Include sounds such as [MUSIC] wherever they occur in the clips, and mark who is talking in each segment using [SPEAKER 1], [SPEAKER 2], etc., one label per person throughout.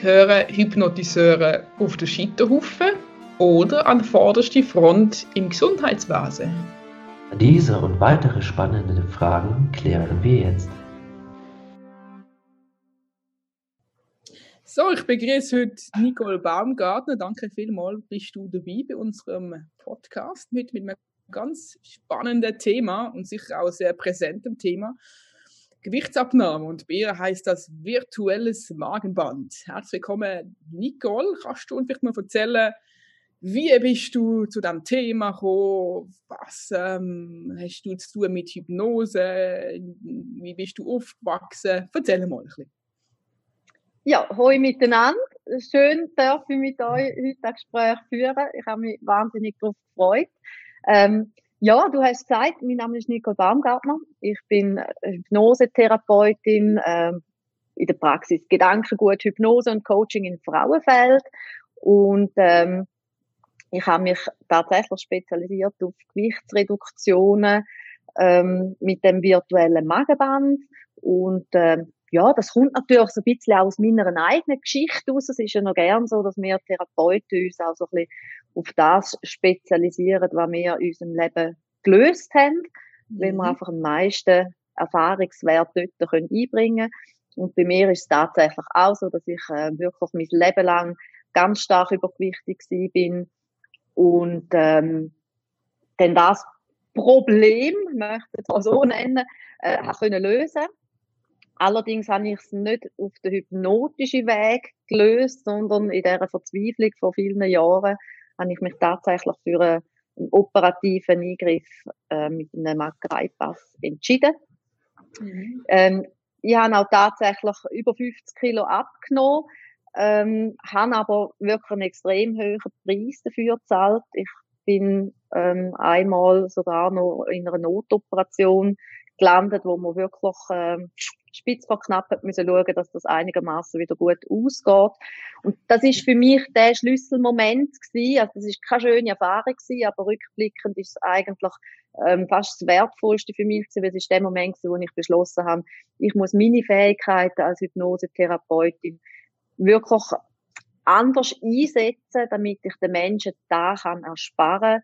[SPEAKER 1] gehören Hypnotiseure auf den Scheiterhaufen oder an vorderste Front im Gesundheitswesen?
[SPEAKER 2] Diese und weitere spannende Fragen klären wir jetzt.
[SPEAKER 1] So, ich begrüße heute Nicole Baumgartner. Danke vielmals, bist du dabei bei unserem Podcast mit, mit einem ganz spannenden Thema und sicher auch sehr präsentem Thema. Gewichtsabnahme und bei ihr heißt das virtuelles Magenband. Herzlich willkommen, Nicole. Kannst du uns vielleicht mal erzählen, wie bist du zu diesem Thema gekommen? Was ähm, hast du zu tun mit Hypnose? Wie bist du aufgewachsen? Erzähl mal ein bisschen.
[SPEAKER 3] Ja, hoi miteinander. Schön, darf ich mit euch heute ein Gespräch führen. Ich habe mich wahnsinnig darauf gefreut. Ähm, ja, du hast gesagt, mein Name ist Nicole Baumgartner. Ich bin Hypnosetherapeutin, ähm, in der Praxis Gedankengut, Hypnose und Coaching im Frauenfeld. Und ähm, ich habe mich tatsächlich spezialisiert auf Gewichtsreduktionen ähm, mit dem virtuellen Magenband. Und ähm, ja, das kommt natürlich so ein bisschen aus meiner eigenen Geschichte aus. Es ist ja noch gern so, dass wir Therapeuten uns auch so ein bisschen auf das spezialisieren, was wir in unserem Leben gelöst haben, mhm. weil wir mhm. einfach am meisten Erfahrungswert dort können einbringen Und bei mir ist es tatsächlich auch so, dass ich äh, wirklich mein Leben lang ganz stark übergewichtig bin und ähm, dann das Problem, möchte ich es so nennen, äh, können lösen Allerdings habe ich es nicht auf den hypnotischen Weg gelöst, sondern in dieser Verzweiflung vor vielen Jahren habe ich mich tatsächlich für einen, operativen Eingriff äh, mit einem Magerei-Pass entschieden. Mhm. Ähm, ich habe auch tatsächlich über 50 Kilo abgenommen, ähm, habe aber wirklich einen extrem hohen Preis dafür gezahlt. Ich bin ähm, einmal sogar noch in einer Notoperation gelandet, wo man wirklich ähm, spitz vor knapp hat müssen schauen, dass das einigermaßen wieder gut ausgeht. Und das ist für mich der Schlüsselmoment gewesen. Also das ist keine schöne Erfahrung gewesen, aber rückblickend ist es eigentlich ähm, fast das Wertvollste für mich gewesen, weil es ist der Moment gewesen, wo ich beschlossen habe, ich muss meine Fähigkeiten als Hypnosetherapeutin wirklich anders einsetzen, damit ich den Menschen da kann ersparen,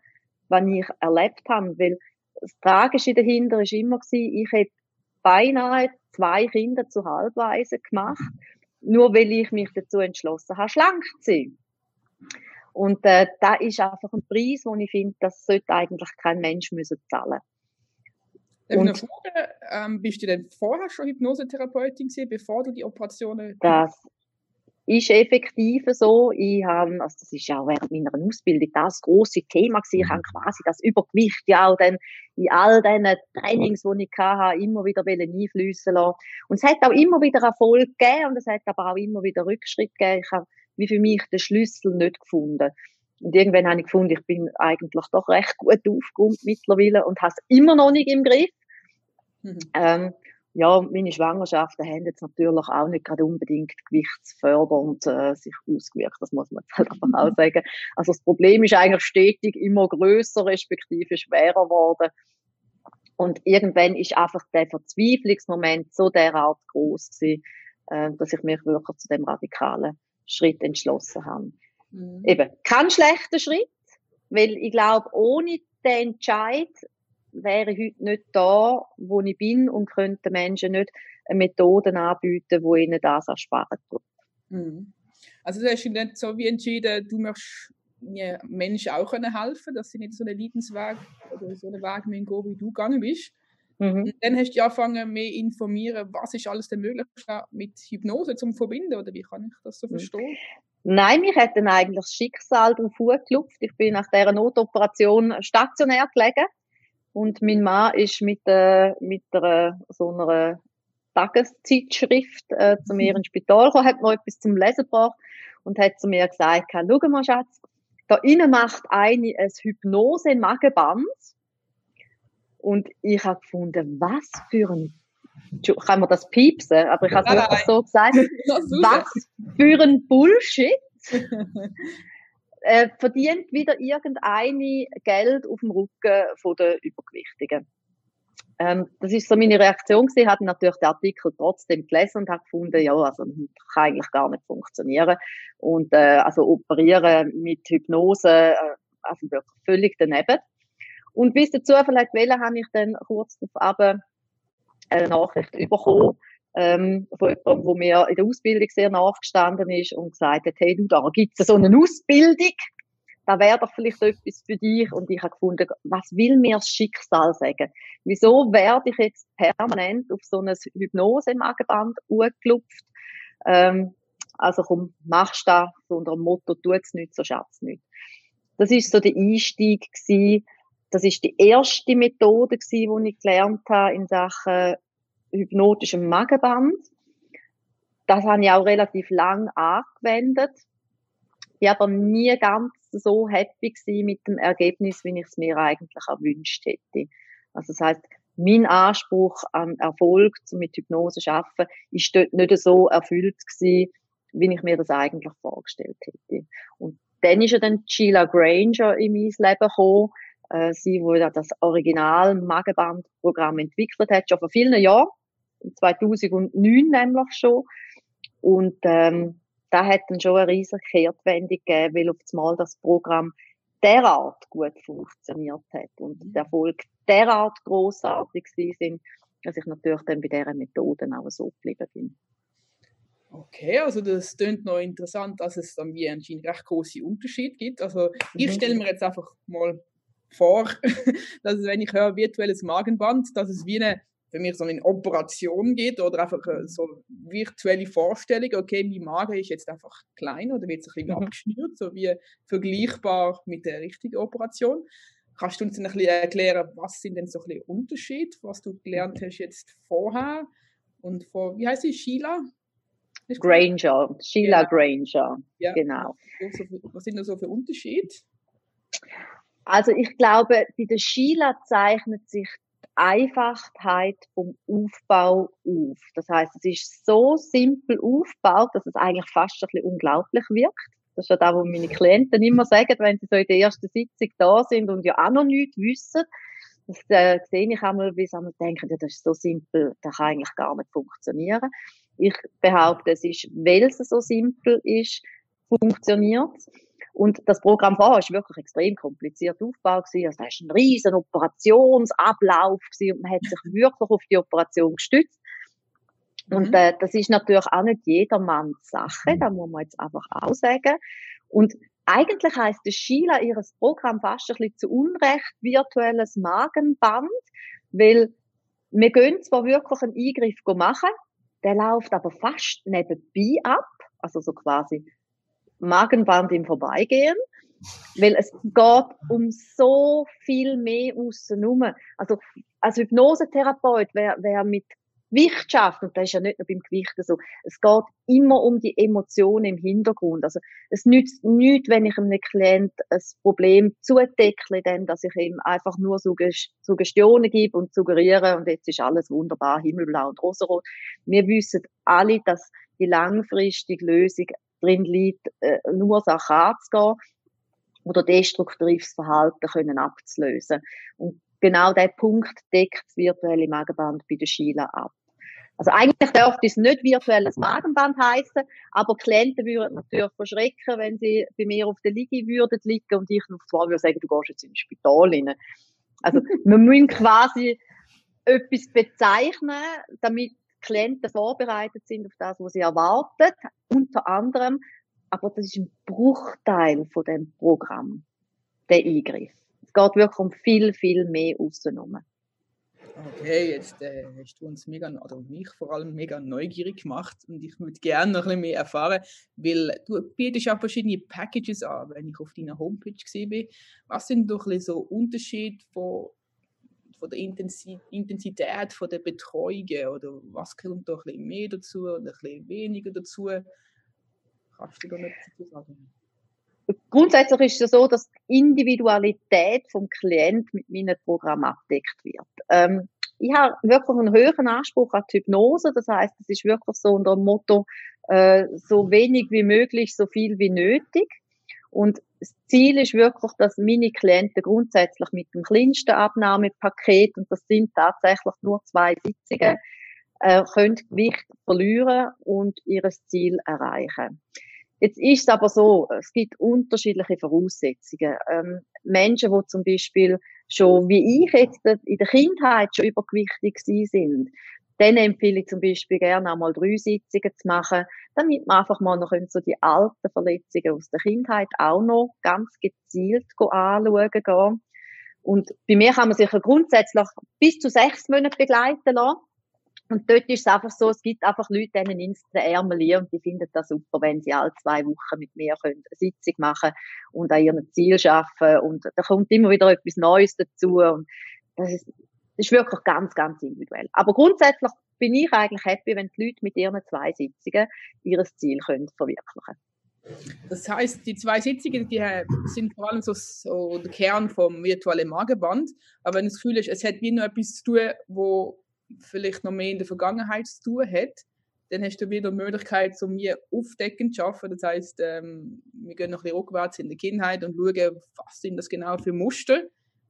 [SPEAKER 3] was ich erlebt habe, weil das Tragische dahinter ist immer gewesen, ich hätte beinahe zwei Kinder zu Halbweise gemacht, nur weil ich mich dazu entschlossen habe, schlank zu sein. Und äh, da ist einfach ein Preis, wo ich finde, das sollte eigentlich kein Mensch müssen zahlen.
[SPEAKER 1] Und fragen, ähm, bist du denn vorher schon Hypnosetherapeutin gewesen, bevor du die Operationen
[SPEAKER 3] Das ist effektiv so. Ich habe, also das ist ja auch während meiner Ausbildung das große Thema gewesen. Ich habe quasi das Übergewicht ja auch dann in all diesen Trainings, die ich hatte, immer wieder einfließen lassen. Und es hat auch immer wieder Erfolg gegeben und es hat aber auch immer wieder Rückschritt gegeben. Ich habe wie für mich den Schlüssel nicht gefunden. Und irgendwann habe ich gefunden, ich bin eigentlich doch recht gut aufgeräumt mittlerweile und habe es immer noch nicht im Griff. Mhm. Ähm, ja, meine Schwangerschaften haben jetzt natürlich auch nicht gerade unbedingt gewichtsfördernd äh, sich ausgewirkt. Das muss man jetzt halt einfach auch sagen. Also das Problem ist eigentlich stetig immer größer, respektive schwerer geworden. Und irgendwann ist einfach der Verzweiflungsmoment so derart groß gewesen, äh, dass ich mich wirklich zu dem radikalen Schritt entschlossen habe. Mhm. Eben, kein schlechter Schritt, weil ich glaube, ohne den Entscheid wäre ich heute nicht da, wo ich bin und könnte Menschen nicht Methoden anbieten, wo ihnen das ersparen tut.
[SPEAKER 1] Mhm. Also du hast nicht so wie entschieden, du möchtest Menschen auch können helfen, dass sie nicht so einen Leidensweg oder so einen Weg gehen, wie du gegangen bist. Mhm. dann hast du angefangen, mehr informieren, was ist alles denn möglich mit Hypnose zum Verbinden, oder wie kann ich das so mhm. verstehen?
[SPEAKER 3] Nein, mich hat dann eigentlich das Schicksal drauf geklopft. Ich bin nach dieser Notoperation stationär gelegen und mein Mann ist mit, äh, mit einer, so einer Tageszeitschrift äh, zu mir [LAUGHS] ins Spital gekommen, hat mir etwas zum Lesen gebracht und hat zu mir gesagt, schau mal Schatz, da innen macht eine ein Hypnose-Magenband. Und ich habe gefunden, was für ein kann man das piepsen, aber ich habe es wirklich so gesagt, [LAUGHS] was für ein Bullshit. [LAUGHS] äh, verdient wieder irgendeine Geld auf dem Rücken von der Übergewichtigen. Ähm, das ist so meine Reaktion gewesen. Ich habe natürlich den Artikel trotzdem gelesen und habe gefunden, ja, also das kann eigentlich gar nicht funktionieren. Und äh, also operieren mit Hypnose, äh, also wirklich völlig daneben. Und bis dazu vielleicht wählen, habe ich dann kurz darauf eine Nachricht bekommen ähm, der mir in der Ausbildung sehr nachgestanden ist und gesagt hat, hey du, da gibt es so eine Ausbildung, da wäre doch vielleicht etwas für dich. Und ich habe gefunden, was will mir das Schicksal sagen? Wieso werde ich jetzt permanent auf so ein Hypnose-Magenband angelupft? Ähm, also komm, machst das unter dem Motto, tut's nicht, so schaff's nicht. Das ist so der Einstieg gewesen. Das ist die erste Methode gewesen, die ich gelernt habe in Sachen hypnotischem Magenband. Das habe ich auch relativ lang angewendet. Ich aber nie ganz so happy mit dem Ergebnis, wie ich es mir eigentlich erwünscht hätte. Also das heißt, mein Anspruch an Erfolg zum mit Hypnose arbeiten, ist dort nicht so erfüllt gewesen, wie ich mir das eigentlich vorgestellt hätte. Und dann ist ja dann Sheila Granger in mein Leben gekommen, äh, sie, wo das Original Magenbandprogramm entwickelt hat, schon vor vielen Jahren, 2009 nämlich schon. Und ähm, da hat dann schon eine riesige Kehrtwendung gegeben, weil auf einmal das Programm derart gut funktioniert hat und der Erfolg derart großartig sind, dass ich natürlich dann bei dieser Methoden auch so geblieben bin.
[SPEAKER 1] Okay, also das klingt noch interessant, dass es dann wie anscheinend recht große Unterschied gibt. Also ich mhm. stelle mir jetzt einfach mal vor, [LAUGHS] dass wenn ich höre virtuelles Magenband, dass es wie eine für mich so eine Operation geht oder einfach äh, so virtuelle Vorstellung, okay, mein Magen ist jetzt einfach klein oder wird sich ein bisschen mhm. abgeschnürt, so wie vergleichbar mit der richtigen Operation. Kannst du uns ein bisschen erklären, was sind denn so ein bisschen Unterschied, was du gelernt hast jetzt vorher und vor, wie heißt sie, Sheila?
[SPEAKER 3] Granger, Sheila ja. Granger, ja. genau.
[SPEAKER 1] Was sind da so für Unterschiede?
[SPEAKER 3] Also ich glaube, bei der Sheila zeichnet sich Einfachheit vom Aufbau auf. Das heißt, es ist so simpel aufgebaut, dass es eigentlich fast ein bisschen unglaublich wirkt. Das ist ja das, was meine Klienten immer sagen, wenn sie so in der ersten Sitzung da sind und ja auch noch nichts wissen. Das äh, sehe ich einmal, wie sie denken, ja, das ist so simpel, das kann eigentlich gar nicht funktionieren. Ich behaupte, es ist, weil es so simpel ist, funktioniert und das Programm vorher ist wirklich extrem kompliziert aufgebaut gewesen. Also, da ist ein riesen Operationsablauf gewesen und man hat sich [LAUGHS] wirklich auf die Operation gestützt. Und mhm. äh, das ist natürlich auch nicht jedermanns Sache, da muss man jetzt einfach auch sagen. Und eigentlich heißt das Sheila ihres Programm fast ein bisschen zu Unrecht virtuelles Magenband, weil wir gehen zwar wirklich einen Eingriff machen, der läuft aber fast nebenbei ab, also so quasi Magenband im Vorbeigehen, weil es geht um so viel mehr außenrum. Also als Hypnosetherapeut, wer, wer mit Gewicht schafft, und das ist ja nicht nur beim Gewicht so, es geht immer um die Emotionen im Hintergrund. Also es nützt nichts, wenn ich einem Klient ein Problem zudeckle, denn dass ich ihm einfach nur Suggestionen gebe und suggeriere und jetzt ist alles wunderbar, himmelblau und rosarot. Wir wissen alle, dass die langfristige Lösung drin liegt, äh, eine Ursache anzugehen oder destruktives Verhalten können abzulösen. Und genau der Punkt deckt das virtuelle Magenband bei der Sheila ab. Also eigentlich dürfte es nicht virtuelles Magenband heißen, aber Klienten würden natürlich verschrecken, wenn sie bei mir auf der Liege würden liegen und ich auf zwei würde sagen, du gehst jetzt ins Spital rein. Also wir müssen quasi etwas bezeichnen, damit Klienten vorbereitet sind auf das, was sie erwartet, unter anderem. Aber das ist ein Bruchteil von dem Programm, der Eingriff. Es geht wirklich um viel, viel mehr außenrum.
[SPEAKER 1] Okay, jetzt äh, hast du uns mega, oder mich vor allem mega neugierig gemacht und ich würde gerne noch ein bisschen mehr erfahren, weil du bietest auch verschiedene Packages an, wenn ich auf deiner Homepage bin. Was sind doch so Unterschiede von von der Intensität von der Betreuungen oder was kommt da ein bisschen mehr dazu oder ein bisschen weniger dazu? Kannst du da nicht dazu sagen?
[SPEAKER 3] Grundsätzlich ist es so, dass die Individualität vom Klient mit meinem Programm abdeckt wird. Ähm, ich habe wirklich einen höheren Anspruch an die Hypnose. Das heißt, es ist wirklich so unter dem Motto, äh, so wenig wie möglich, so viel wie nötig. Und das Ziel ist wirklich, dass meine Klienten grundsätzlich mit dem kleinsten Abnahmepaket, und das sind tatsächlich nur zwei Sitzungen, äh, können Gewicht verlieren und ihr Ziel erreichen. Jetzt ist es aber so, es gibt unterschiedliche Voraussetzungen. Ähm, Menschen, die zum Beispiel schon, wie ich jetzt in der Kindheit schon übergewichtig sind, dann empfehle ich zum Beispiel gerne einmal drei Sitzungen zu machen, damit man einfach mal noch so die alten Verletzungen aus der Kindheit auch noch ganz gezielt anschauen kann. Und bei mir kann man sich ja grundsätzlich bis zu sechs Monate begleiten lassen. Und dort ist es einfach so, es gibt einfach Leute, denen ins den Ärmel liegen und die finden das super, wenn sie alle zwei Wochen mit mir können eine Sitzung machen und an ihrem Ziel arbeiten. Und da kommt immer wieder etwas Neues dazu. Und das ist, das ist wirklich ganz, ganz individuell. Aber grundsätzlich bin ich eigentlich happy, wenn die Leute mit ihren zwei Sitzungen ihr Ziel können verwirklichen
[SPEAKER 1] Das heißt, die zwei Sitzungen, die sind vor allem so, so der Kern vom virtuellen Magenband. Aber wenn das Gefühl ist, es hat wie noch etwas zu tun, wo vielleicht noch mehr in der Vergangenheit zu tun hat, dann hast du wieder die Möglichkeit, so mir aufdeckend zu arbeiten. Das heißt, ähm, wir gehen noch ein bisschen rückwärts in der Kindheit und schauen, was sind das genau für Muster.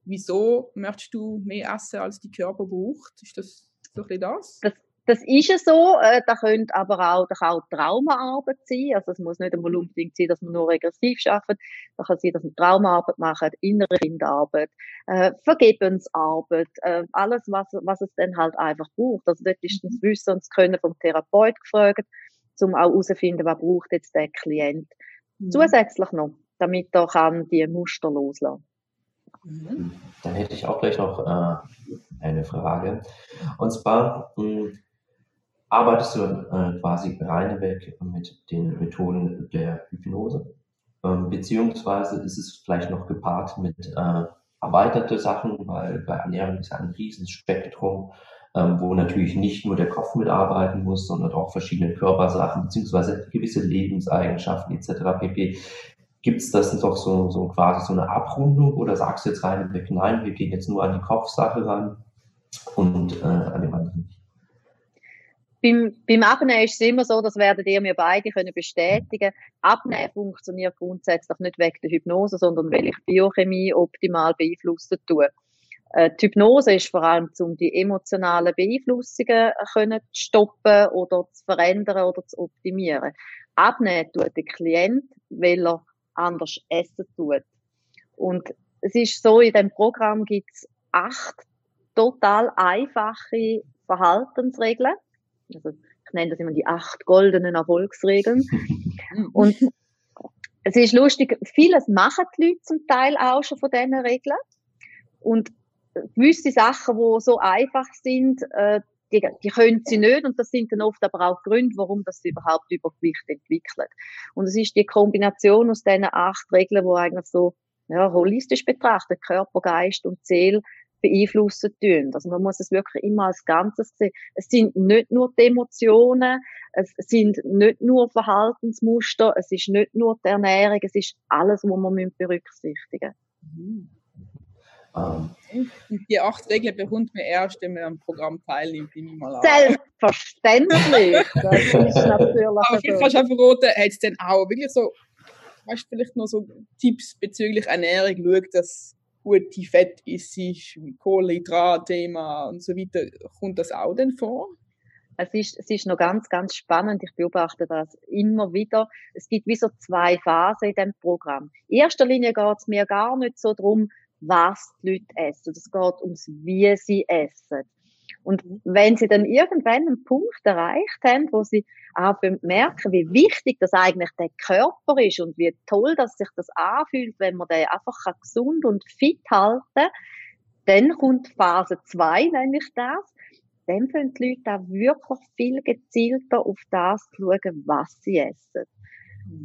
[SPEAKER 1] Wieso möchtest du mehr essen, als die Körper braucht? Ist das so ein bisschen das?
[SPEAKER 3] Das, das ist ja so. Äh, da könnte aber auch, da kann auch Traumaarbeit sein. Also es muss nicht einmal unbedingt sein, dass man nur regressiv arbeitet. Da kann sein, dass man Traumaarbeit macht, innere Kinderarbeit, äh, Vergebensarbeit, äh, alles, was, was es dann halt einfach braucht. Also dort ist das mhm. Wissen und das Können vom Therapeut gefragt, um auch herauszufinden, was braucht jetzt der Klient. Mhm. Zusätzlich noch, damit er kann die Muster loslassen.
[SPEAKER 2] Mhm. Dann hätte ich auch gleich noch äh, eine Frage. Und zwar, mh, hm, arbeitest du äh, quasi reinweg mit den Methoden der Hypnose? Ähm, beziehungsweise ist es vielleicht noch gepaart mit äh, erweiterte Sachen, weil bei Ernährung ist ja ein Riesenspektrum, ähm, wo natürlich nicht nur der Kopf mitarbeiten muss, sondern auch verschiedene Körpersachen, beziehungsweise gewisse Lebenseigenschaften etc. pp. Gibt es das doch so, so quasi so eine Abrundung oder sagst du jetzt rein weg, nein, wir gehen jetzt nur an die Kopfsache ran und äh, an dem anderen nicht?
[SPEAKER 3] beim, beim Abnehmen ist es immer so, das werdet ihr mir beide können bestätigen. Abnehmen funktioniert grundsätzlich nicht wegen der Hypnose, sondern weil ich Biochemie optimal beeinflussen tue. Äh, die Hypnose ist vor allem, um die emotionalen Beeinflussungen können zu stoppen oder zu verändern oder zu optimieren. Abnehmen tut der Klient, weil er anders essen tut. Und es ist so, in dem Programm gibt es acht total einfache Verhaltensregeln also ich nenne das immer die acht goldenen Erfolgsregeln. [LAUGHS] Und es ist lustig, vieles machen die Leute zum Teil auch schon von diesen Regeln. Und gewisse Sachen, die so einfach sind, äh, die, die können sie nicht und das sind dann oft aber auch Gründe, warum das überhaupt Übergewicht entwickelt. Und es ist die Kombination aus diesen acht Regeln, wo eigentlich so ja, holistisch betrachtet, Körper, Geist und Seele beeinflussen tun. Also man muss es wirklich immer als Ganzes sehen. Es sind nicht nur die Emotionen, es sind nicht nur Verhaltensmuster, es ist nicht nur die Ernährung, es ist alles, was man berücksichtigen
[SPEAKER 1] müssen. Um. Die acht Regeln bekommt man erst, wenn man am Programm teilnimmt, nehme ich mal
[SPEAKER 3] an. Selbstverständlich. [LAUGHS] das ist
[SPEAKER 1] natürlich Aber vielleicht kannst du auch verraten, hat es denn auch wirklich so, hast du vielleicht noch so Tipps bezüglich Ernährung, schau, dass gute Fett ist, Kohlenhydratthema und so weiter, kommt das auch denn vor?
[SPEAKER 3] Es ist, es ist noch ganz, ganz spannend. Ich beobachte das immer wieder. Es gibt wie so zwei Phasen in dem Programm. In erster Linie geht es mir gar nicht so darum, was die Leute essen. Es geht ums, wie sie essen. Und wenn sie dann irgendwann einen Punkt erreicht haben, wo sie auch merken, wie wichtig das eigentlich der Körper ist und wie toll, dass sich das anfühlt, wenn man den einfach gesund und fit halten kann, dann kommt Phase 2, nämlich das. Dann können die Leute auch wirklich viel gezielter auf das schauen, was sie essen.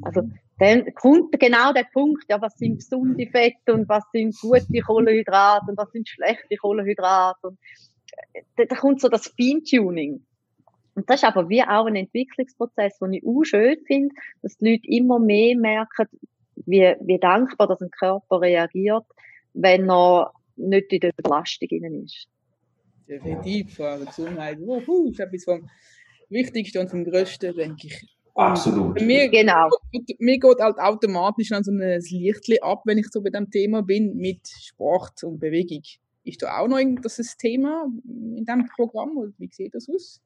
[SPEAKER 3] Also, dann kommt genau der Punkt, ja, was sind gesunde Fette und was sind gute Kohlenhydrate und was sind schlechte Kohlenhydrate und da, da kommt so das Feintuning. Und das ist aber wie auch ein Entwicklungsprozess, den ich auch schön finde, dass die Leute immer mehr merken, wie, wie dankbar dass ein Körper reagiert, wenn er nicht in der Belastung innen ist.
[SPEAKER 1] Definitiv, für eure Gesundheit. Wuhu, ist etwas vom Wichtigsten und vom Größten, denke ich.
[SPEAKER 2] Absolut.
[SPEAKER 1] Mir, genau. Mir geht halt automatisch dann so ein Licht ab, wenn ich so bei dem Thema bin, mit Sport und Bewegung. Ist da auch noch das Thema in diesem Programm? Oder wie sieht das aus?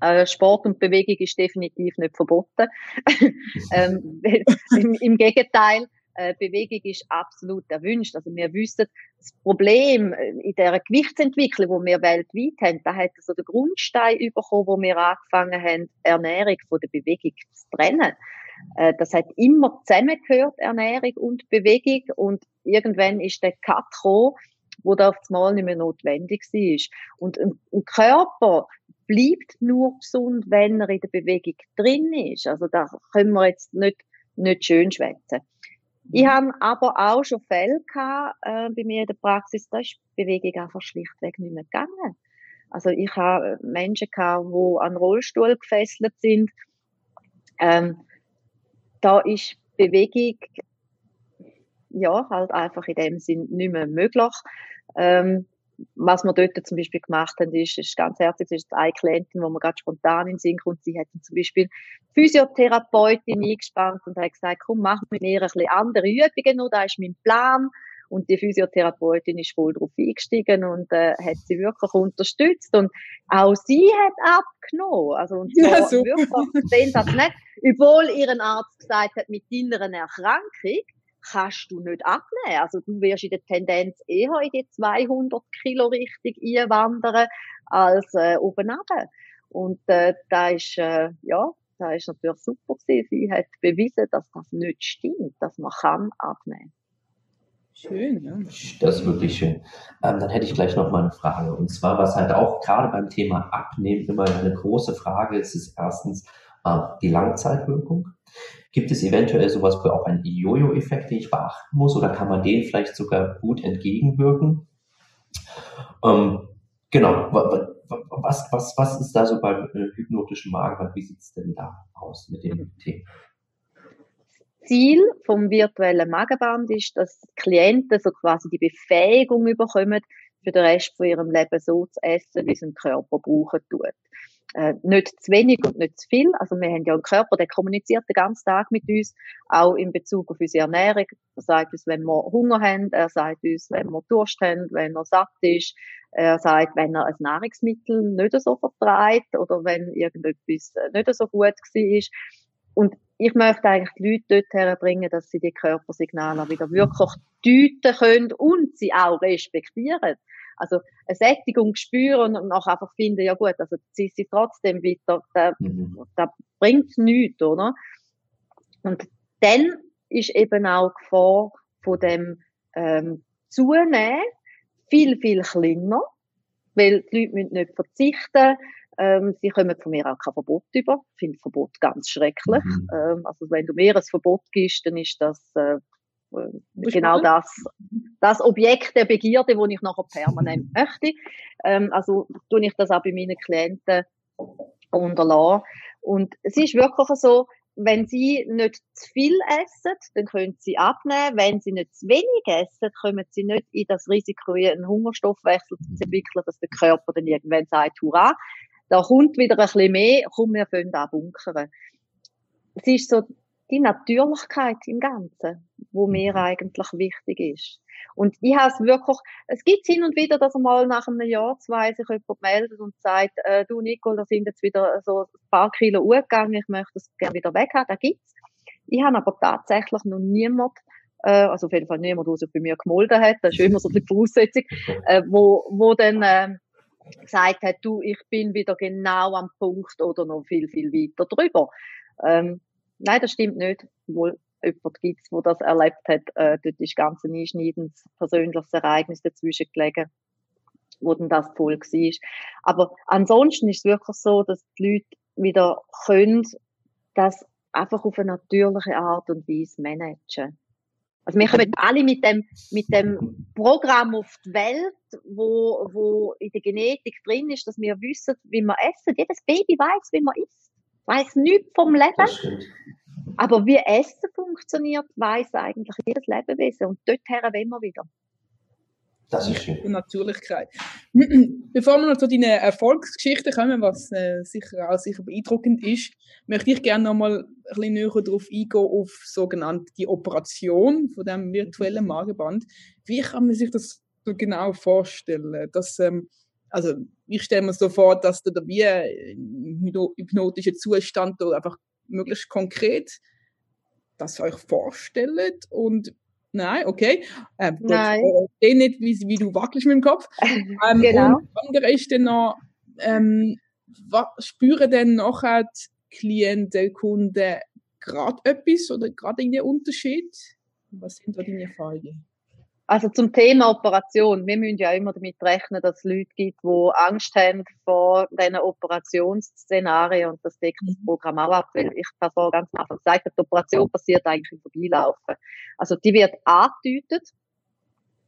[SPEAKER 3] Äh, Sport und Bewegung ist definitiv nicht verboten. [LAUGHS] ähm, [LAUGHS] im, Im Gegenteil, äh, Bewegung ist absolut erwünscht. Also wir wissen, das Problem äh, in der Gewichtsentwicklung, wo wir weltweit haben, da hat so der Grundstein bekommen, wo wir angefangen haben, Ernährung von der Bewegung zu trennen. Äh, das hat immer zusammengehört, Ernährung und Bewegung. Und irgendwann ist der Cut gekommen, wo das mal nicht mehr notwendig war. Und ein Körper bleibt nur gesund, wenn er in der Bewegung drin ist. Also da können wir jetzt nicht, nicht schön schwätzen. Ich habe aber auch schon Fälle gehabt, äh, bei mir in der Praxis, da ist Bewegung einfach schlichtweg nicht mehr gegangen. Also ich habe Menschen gehabt, die an Rollstuhl gefesselt sind. Ähm, da ist Bewegung ja halt einfach in dem Sinn nicht mehr möglich. Ähm, was wir dort zum Beispiel gemacht haben, ist, ist ganz herzlich, ist eine Klientin, wo man gerade spontan in den Sinn kommt, sie hat zum Beispiel Physiotherapeutin eingespannt und hat gesagt, komm, mach mit mir ein bisschen andere Übungen noch, da ist mein Plan. Und die Physiotherapeutin ist voll drauf eingestiegen und äh, hat sie wirklich unterstützt. Und auch sie hat abgenommen. Also, und [LAUGHS] ja, wirklich sensationell. Obwohl ihren Arzt gesagt hat, mit deiner Erkrankung kannst du nicht abnehmen. Also du wirst in der Tendenz eher in die 200 Kilo Richtung einwandern als äh, oben runter. Und äh, da ist äh, ja, da ist natürlich super gewesen. Sie hat bewiesen, dass das nicht stimmt, dass man kann abnehmen.
[SPEAKER 2] Schön, ja. Das ist wirklich schön. Ähm, dann hätte ich gleich noch mal eine Frage. Und zwar, was halt auch gerade beim Thema Abnehmen immer eine große Frage ist, ist erstens äh, die Langzeitwirkung. Gibt es eventuell sowas wie auch einen Jojo-Effekt, den ich beachten muss, oder kann man den vielleicht sogar gut entgegenwirken? Ähm, genau, was, was, was ist da so beim äh, hypnotischen Magenband? Wie sieht es denn da aus mit dem Thema?
[SPEAKER 3] Ziel vom virtuellen Magenband ist, dass Klienten so quasi die Befähigung bekommen, für den Rest von ihrem Leben so zu essen, wie es ein Körper brauchen tut äh, nicht zu wenig und nicht zu viel. Also wir haben ja einen Körper, der kommuniziert den ganzen Tag mit uns, auch in Bezug auf unsere Ernährung. Er sagt uns, wenn wir Hunger haben, er sagt uns, wenn wir Durst haben, wenn er satt ist, er sagt, wenn er ein Nahrungsmittel nicht so vertreibt oder wenn irgendetwas nicht so gut war. Und ich möchte eigentlich die Leute dort herbringen, dass sie die Körpersignale wieder wirklich deuten können und sie auch respektieren. Also eine Sättigung spüren und auch einfach finden, ja gut, also zieh sie trotzdem weiter, das, mhm. das bringt nichts, oder? Und dann ist eben auch die Gefahr von dem ähm, Zunehmen viel, viel kleiner, weil die Leute müssen nicht verzichten, ähm, sie kommen von mir auch kein Verbot über. Ich finde Verbot ganz schrecklich. Mhm. Ähm, also wenn du mir ein Verbot gibst, dann ist das äh, genau das, das Objekt der Begierde, wo ich nachher permanent [LAUGHS] möchte. Ähm, also tue ich das auch bei meinen Klienten unterlassen. Und es ist wirklich so, wenn sie nicht zu viel essen, dann können sie abnehmen. Wenn sie nicht zu wenig essen, kommen sie nicht in das Risiko, einen Hungerstoffwechsel zu entwickeln, dass der Körper dann irgendwann sagt, hurra, da kommt wieder ein bisschen mehr, komm, wir können auch bunkern. Es ist so die Natürlichkeit im Ganzen, wo mir mhm. eigentlich wichtig ist. Und ich habe es wirklich, es gibt hin und wieder, dass mal nach einem Jahr, zwei sich jemand meldet und sagt, äh, du Nicole, da sind jetzt wieder so ein paar Kilo umgegangen, ich möchte das gerne wieder weg haben, da gibt's. Ich habe aber tatsächlich noch niemand, äh, also auf jeden Fall niemand, der sich bei mir gemolden hat, das ist immer so die [LAUGHS] Voraussetzung, äh, wo, wo dann, äh, gesagt hat, du, ich bin wieder genau am Punkt oder noch viel, viel weiter drüber. Ähm, Nein, das stimmt nicht. Wohl jemand gibt der das erlebt hat. Äh, dort ist ganz ein einschneidendes persönliches Ereignis dazwischen gelegen, wo dann das voll war. Aber ansonsten ist es wirklich so, dass die Leute wieder können, das einfach auf eine natürliche Art und Weise managen. Also wir kommen alle mit dem, mit dem Programm auf die Welt, wo, wo in der Genetik drin ist, dass wir wissen, wie wir essen. Jedes Baby weiß, wie man isst weiß nichts vom Leben. Aber wie Essen funktioniert, weiß eigentlich jedes Lebewesen. Und dorthin wollen wir wieder.
[SPEAKER 2] Das ist schön.
[SPEAKER 1] Und Natürlichkeit. [CLEARS THROAT] Bevor wir noch zu deinen Erfolgsgeschichten kommen, was äh, sicher auch sicher beeindruckend ist, möchte ich gerne noch mal ein bisschen näher darauf eingehen, auf sogenannte die Operation von dem virtuellen Magenband. Wie kann man sich das so genau vorstellen? Dass, ähm, also ich stelle mir so vor, dass da wie ein hypnotischer Zustand da einfach möglichst konkret das euch vorstellt und Nein, okay. Ähm,
[SPEAKER 3] Nein.
[SPEAKER 1] Ich sehe nicht, wie, wie du wackelst mit dem Kopf. [LAUGHS] Ähm,
[SPEAKER 3] Genau.
[SPEAKER 1] Und das andere ist dann noch, ähm, was, spüren denn nachher die Klienten, Kunden gerade etwas oder gerade einen Unterschied? Was sind da deine Erfahrungen?
[SPEAKER 3] Also zum Thema Operation. Wir müssen ja immer damit rechnen, dass es Leute gibt, die Angst haben vor diesen Operationsszenarien und das deckt das
[SPEAKER 1] Mhm.
[SPEAKER 3] Programm auch ab, weil ich habe vorhin ganz am Anfang gesagt, die Operation passiert eigentlich im Vorbeilaufen. Also die wird angedeutet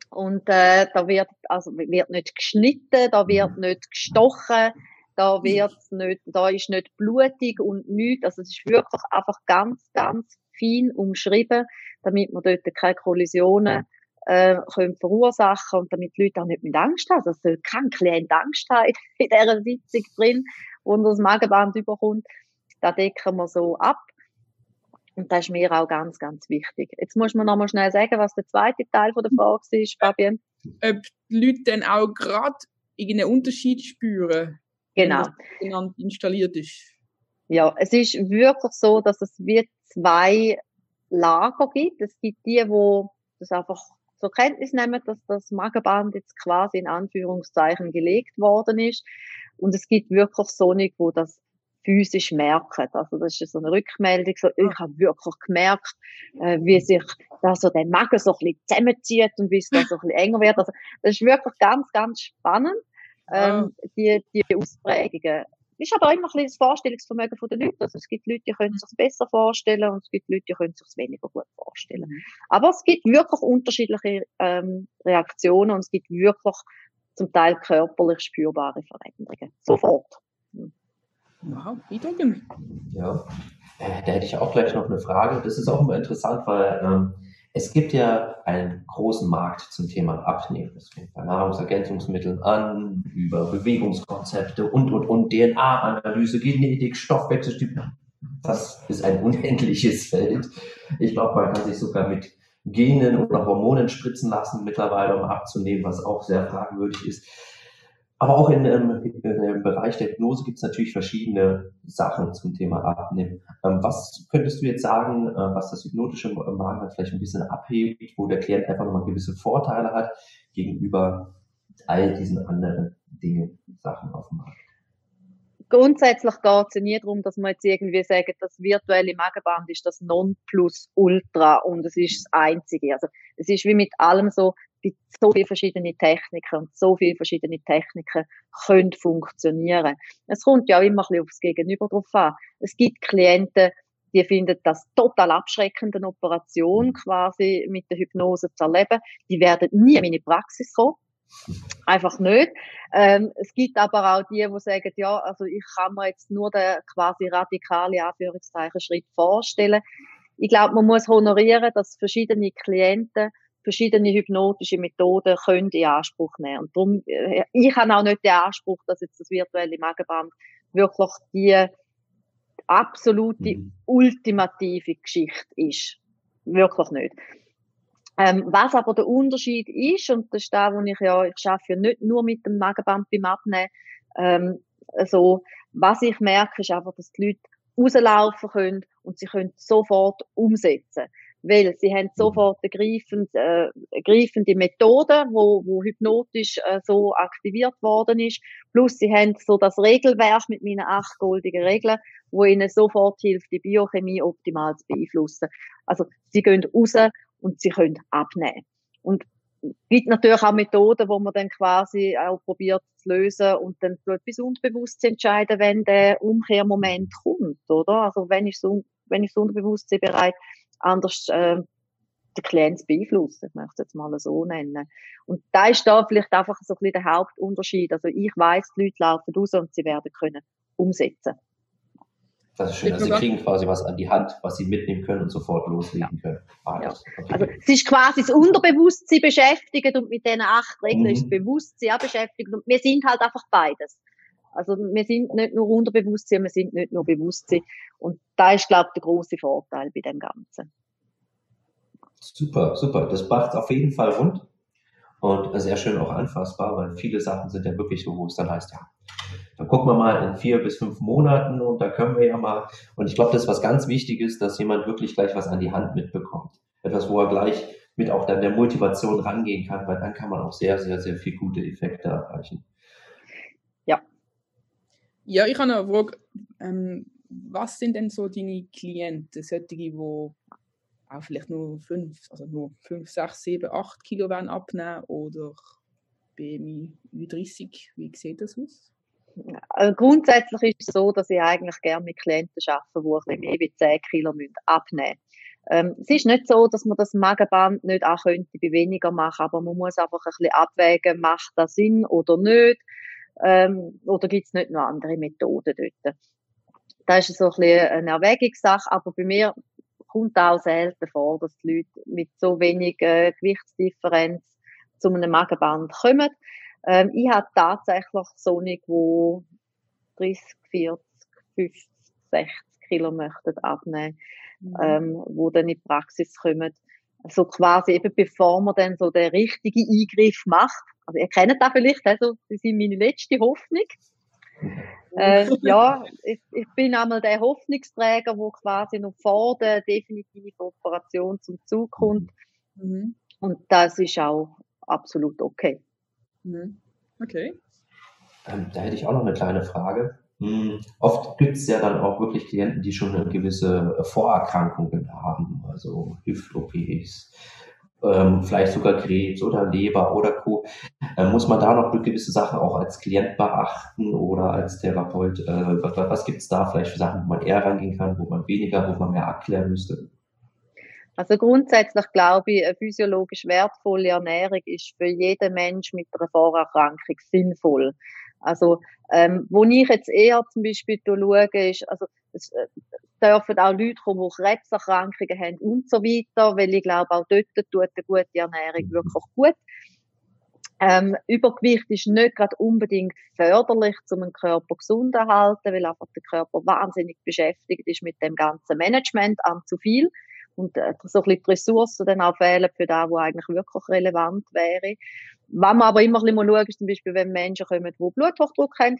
[SPEAKER 3] und äh, da wird also wird nicht geschnitten, da wird nicht gestochen, da wird nicht, da ist nicht blutig und nichts. Also es ist wirklich einfach ganz, ganz fein umschrieben, damit man dort keine Kollisionen äh, können verursachen und damit die Leute auch nicht mit Angst haben. Also es soll kein Klient Angst haben in dieser Sitzung drin, wo das Magenband überkommt. Da decken wir so ab. Und das ist mir auch ganz, ganz wichtig. Jetzt muss man noch mal schnell sagen, was der zweite Teil von der Frage ist, Fabian.
[SPEAKER 1] Ob die Leute dann auch gerade irgendeinen Unterschied spüren,
[SPEAKER 3] Genau.
[SPEAKER 1] wenn das installiert ist?
[SPEAKER 3] Ja, es ist wirklich so, dass es wie zwei Lager gibt. Es gibt die, wo das einfach zur Kenntnis nehmen, dass das Magenband jetzt quasi in Anführungszeichen gelegt worden ist. Und es gibt wirklich solche, wo das physisch merken. Also das ist so eine Rückmeldung, so, ich habe wirklich gemerkt, äh, wie sich da so der Magen so ein bisschen zusammenzieht und wie es da so ein bisschen enger wird. Also das ist wirklich ganz, ganz spannend, ähm, die, die Ausprägungen ist aber immer ein bisschen das Vorstellungsvermögen der Leute. Also es gibt Leute, die können sich besser vorstellen und es gibt Leute, die können sich weniger gut vorstellen.
[SPEAKER 1] Mhm.
[SPEAKER 3] Aber es gibt wirklich unterschiedliche ähm, Reaktionen und es gibt wirklich zum Teil körperlich spürbare Veränderungen. Sofort.
[SPEAKER 1] Wow, beeindruckend.
[SPEAKER 2] Ja, äh, da hätte ich auch gleich noch eine Frage. Das ist auch immer interessant, weil ähm, es gibt ja einen großen Markt zum Thema Abnehmen. Das fängt bei Nahrungsergänzungsmitteln an, über Bewegungskonzepte und, und, und, DNA-Analyse, Genetik, Stoffwechseltyp. Das ist ein unendliches Feld. Ich glaube, man kann sich sogar mit Genen oder Hormonen spritzen lassen mittlerweile, um abzunehmen, was auch sehr fragwürdig ist. Aber auch in, ähm, in dem Bereich der Hypnose gibt es natürlich verschiedene Sachen zum Thema Abnehmen. Ähm, was könntest du jetzt sagen, äh, was das hypnotische Magen vielleicht ein bisschen abhebt, wo der Klient einfach nochmal gewisse Vorteile hat gegenüber all diesen anderen Dingen, Sachen auf dem Markt?
[SPEAKER 3] Grundsätzlich geht es ja nie darum, dass man jetzt irgendwie sagt, das virtuelle Magenband ist das Nonplusultra und es ist das Einzige. Also es ist wie mit allem so, gibt so viele verschiedene Techniken und so viele verschiedene Techniken können funktionieren. Es kommt ja auch immer ein bisschen aufs Gegenüber drauf an. Es gibt Klienten, die finden das total abschreckend, eine Operation quasi mit der Hypnose zu erleben. Die werden nie in meine Praxis kommen. Einfach nicht. Ähm, es gibt aber auch die, die sagen, ja, also ich kann mir jetzt nur den quasi radikale Anführungszeichen Schritt vorstellen. Ich glaube, man muss honorieren, dass verschiedene Klienten verschiedene hypnotische Methoden können in Anspruch nehmen. Und darum, äh, ich habe auch nicht den Anspruch, dass jetzt das virtuelle Magenband wirklich die absolute,
[SPEAKER 2] Mhm.
[SPEAKER 3] ultimative Geschichte ist. Wirklich nicht. Ähm, was aber der Unterschied ist, und das ist da, wo ich ja, ich schaffe ja nicht nur mit dem Magenband beim Abnehmen, ähm, so, was ich merke, ist einfach, dass die Leute rauslaufen können und sie können sofort umsetzen. Weil sie haben sofort eine greifend, äh, eine greifende Methode, wo, wo hypnotisch äh, so aktiviert worden ist. Plus sie haben so das Regelwerk mit meinen acht goldigen Regeln, wo ihnen sofort hilft, die Biochemie optimal zu beeinflussen. Also sie gehen raus und sie können abnehmen. Und es gibt natürlich auch Methoden, wo man dann quasi auch probiert zu lösen und dann bis unbewusst zu entscheiden, wenn der Umkehrmoment kommt, oder? Also wenn ich so, wenn ich das Unterbewusstsein bereit, anders äh, den Klient beeinflussen, ich möchte es jetzt mal so nennen. Und da ist da vielleicht einfach so ein bisschen der Hauptunterschied. Also ich weiß, die Leute laufen raus und sie werden können umsetzen.
[SPEAKER 2] Das ist schön. Also sie kriegen quasi was an die Hand, was sie mitnehmen können und sofort loslegen können.
[SPEAKER 3] Ah, ja. okay. Also es ist quasi das Unterbewusstsein beschäftigt und mit diesen acht Regeln mhm. ist das Bewusstsein beschäftigt. Und wir sind halt einfach beides. Also wir sind nicht nur Unterbewusstsein, wir sind nicht nur Bewusstsein. Und da ist, glaube ich, der große Vorteil bei dem Ganzen.
[SPEAKER 2] Super, super. Das macht auf jeden Fall rund und sehr schön auch anfassbar, weil viele Sachen sind ja wirklich so, wo es dann heißt, ja, dann gucken wir mal in vier bis fünf Monaten und da können wir ja mal. Und ich glaube, das ist was ganz Wichtiges, dass jemand wirklich gleich was an die Hand mitbekommt. Etwas, wo er gleich mit auch dann der Motivation rangehen kann, weil dann kann man auch sehr, sehr, sehr viel gute Effekte erreichen.
[SPEAKER 3] Ja.
[SPEAKER 1] Ich habe eine Frage. Ähm, was sind denn so deine Klienten, solche, die auch vielleicht nur fünf, also nur fünf, sechs, sieben, acht Kilo werden abnehmen oder BMI 30? Wie sieht das aus?
[SPEAKER 3] Also grundsätzlich ist es so, dass ich eigentlich gerne mit Klienten arbeite, die ein als 10 Kilo abnehmen müssen. Ähm, es ist nicht so, dass man das Magenband nicht auch könnte bei weniger machen, aber man muss einfach ein bisschen abwägen, macht das Sinn oder nicht, ähm, oder gibt es nicht noch andere Methoden dort. Das ist so ein bisschen eine Erwägungssache, aber bei mir kommt auch selten vor, dass die Leute mit so wenig äh, Gewichtsdifferenz zu einem Magenband kommen. Ähm, ich habe tatsächlich so nicht, wo 30, 40, 50, 60 Kilo möchten abnehmen, mhm. ähm, wo dann in die Praxis kommen. So quasi eben bevor man dann so den richtigen Eingriff macht. Also ihr kennt das vielleicht, also das ist meine letzte Hoffnung. [LAUGHS] Äh, ja, ich, ich bin einmal der Hoffnungsträger, wo quasi noch vor der definitiven Operation zum Zug kommt. Mhm. Und das ist auch absolut okay.
[SPEAKER 1] Mhm. Okay.
[SPEAKER 2] Ähm, da hätte ich auch noch eine kleine Frage. Hm, oft gibt es ja dann auch wirklich Klienten, die schon eine gewisse Vorerkrankungen haben, also Hüft-OPs, ähm, vielleicht sogar Krebs oder Leber oder Co. Äh, muss man da noch gewisse Sachen auch als Klient beachten oder als Therapeut? Äh, was was gibt es da vielleicht für Sachen, wo man eher rangehen kann, wo man weniger, wo man mehr abklären müsste?
[SPEAKER 3] Also grundsätzlich glaube ich, eine physiologisch wertvolle Ernährung ist für jeden Mensch mit einer Vorerkrankung sinnvoll. Also, ähm, wo ich jetzt eher zum Beispiel schaue, ist, also, es äh, dürfen auch Leute kommen, die Krebserkrankungen haben und so weiter, weil ich glaube, auch dort tut eine gute Ernährung wirklich gut. Ähm, Übergewicht ist nicht gerade unbedingt förderlich, um den Körper gesund zu halten, weil einfach der Körper wahnsinnig beschäftigt ist mit dem ganzen Management an zu viel und äh, so ein bisschen die Ressourcen dann auch fehlen für das, was eigentlich wirklich relevant wäre. Was man aber immer ein bisschen schauen ist zum Beispiel, wenn Menschen kommen, die Bluthochdruck haben,